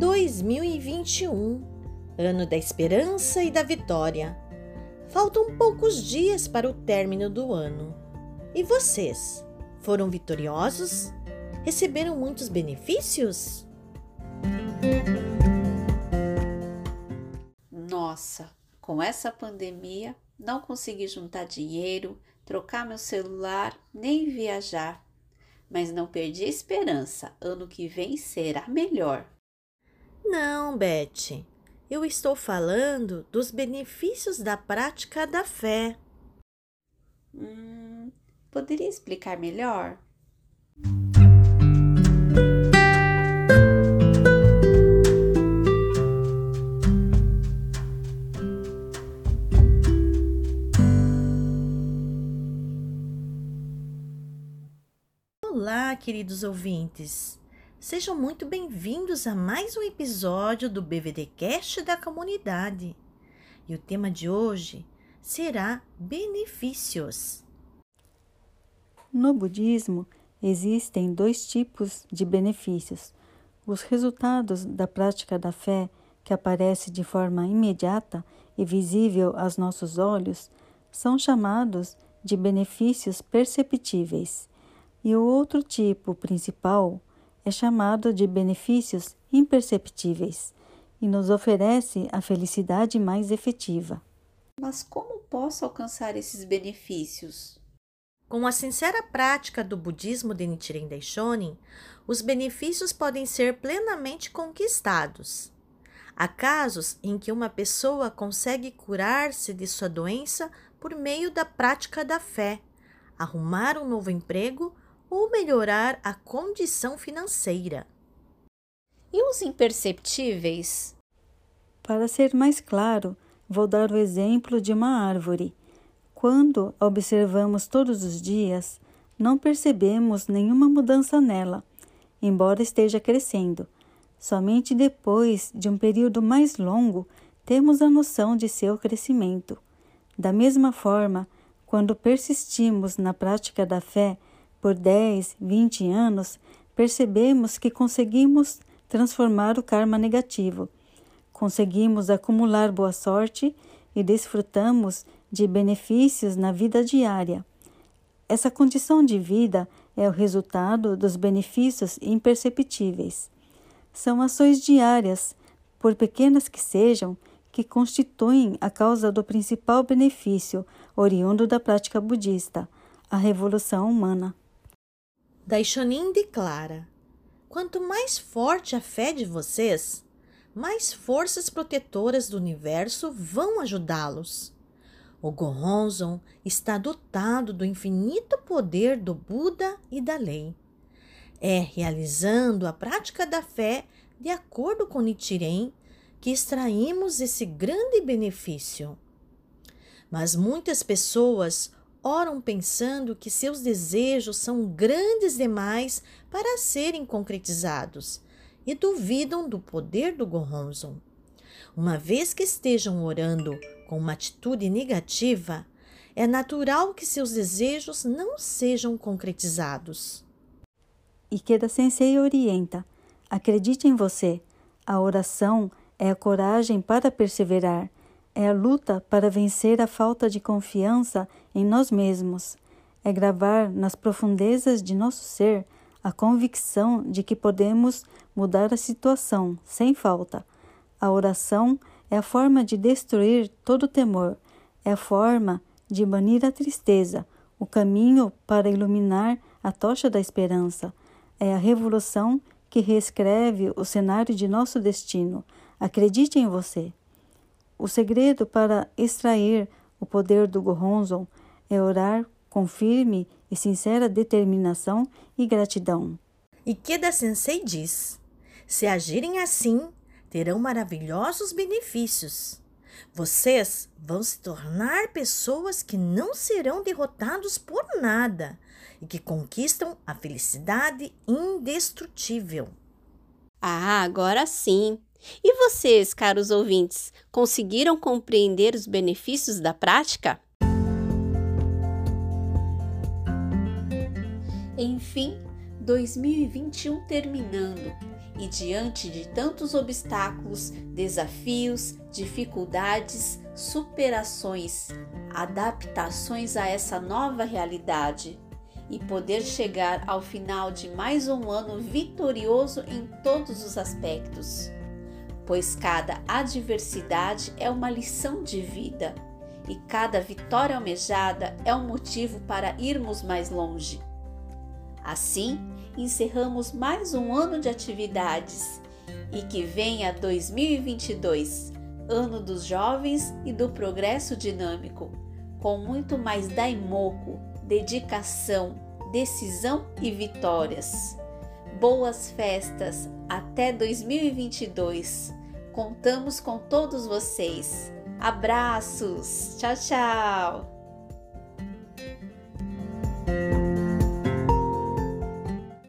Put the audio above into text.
2021, ano da esperança e da vitória. Faltam poucos dias para o término do ano. E vocês, foram vitoriosos? Receberam muitos benefícios? Nossa, com essa pandemia, não consegui juntar dinheiro, trocar meu celular, nem viajar. Mas não perdi a esperança. Ano que vem será melhor. Não, Beth. Eu estou falando dos benefícios da prática da fé. Hum, poderia explicar melhor? Olá, queridos ouvintes. Sejam muito bem-vindos a mais um episódio do BVDcast da comunidade. E o tema de hoje será benefícios. No budismo, existem dois tipos de benefícios: os resultados da prática da fé, que aparece de forma imediata e visível aos nossos olhos, são chamados de benefícios perceptíveis, e o outro tipo principal é chamado de benefícios imperceptíveis e nos oferece a felicidade mais efetiva. Mas como posso alcançar esses benefícios? Com a sincera prática do budismo de Nichiren Daishonin, os benefícios podem ser plenamente conquistados. Há casos em que uma pessoa consegue curar-se de sua doença por meio da prática da fé, arrumar um novo emprego ou melhorar a condição financeira. E os imperceptíveis? Para ser mais claro, vou dar o exemplo de uma árvore. Quando a observamos todos os dias, não percebemos nenhuma mudança nela, embora esteja crescendo. Somente depois de um período mais longo temos a noção de seu crescimento. Da mesma forma, quando persistimos na prática da fé, por 10, 20 anos, percebemos que conseguimos transformar o karma negativo. Conseguimos acumular boa sorte e desfrutamos de benefícios na vida diária. Essa condição de vida é o resultado dos benefícios imperceptíveis. São ações diárias, por pequenas que sejam, que constituem a causa do principal benefício oriundo da prática budista, a revolução humana. Daishonin declara: Quanto mais forte a fé de vocês, mais forças protetoras do universo vão ajudá-los. O Gohonzon está dotado do infinito poder do Buda e da lei. É realizando a prática da fé de acordo com Nichiren que extraímos esse grande benefício. Mas muitas pessoas oram pensando que seus desejos são grandes demais para serem concretizados e duvidam do poder do Gohonzon. Uma vez que estejam orando com uma atitude negativa, é natural que seus desejos não sejam concretizados. Ikeda Sensei orienta: acredite em você. A oração é a coragem para perseverar é a luta para vencer a falta de confiança em nós mesmos. É gravar nas profundezas de nosso ser a convicção de que podemos mudar a situação sem falta. A oração é a forma de destruir todo temor, é a forma de banir a tristeza, o caminho para iluminar a tocha da esperança. É a revolução que reescreve o cenário de nosso destino. Acredite em você. O segredo para extrair o poder do Gohonzon é orar com firme e sincera determinação e gratidão. Ikeda Sensei diz: se agirem assim, terão maravilhosos benefícios. Vocês vão se tornar pessoas que não serão derrotados por nada e que conquistam a felicidade indestrutível. Ah, agora sim! E vocês, caros ouvintes, conseguiram compreender os benefícios da prática? Enfim, 2021 terminando e diante de tantos obstáculos, desafios, dificuldades, superações, adaptações a essa nova realidade e poder chegar ao final de mais um ano vitorioso em todos os aspectos. Pois cada adversidade é uma lição de vida e cada vitória almejada é um motivo para irmos mais longe. Assim, encerramos mais um ano de atividades e que venha 2022, ano dos jovens e do progresso dinâmico, com muito mais daimoco, dedicação, decisão e vitórias. Boas festas até 2022. Contamos com todos vocês. Abraços. Tchau, tchau.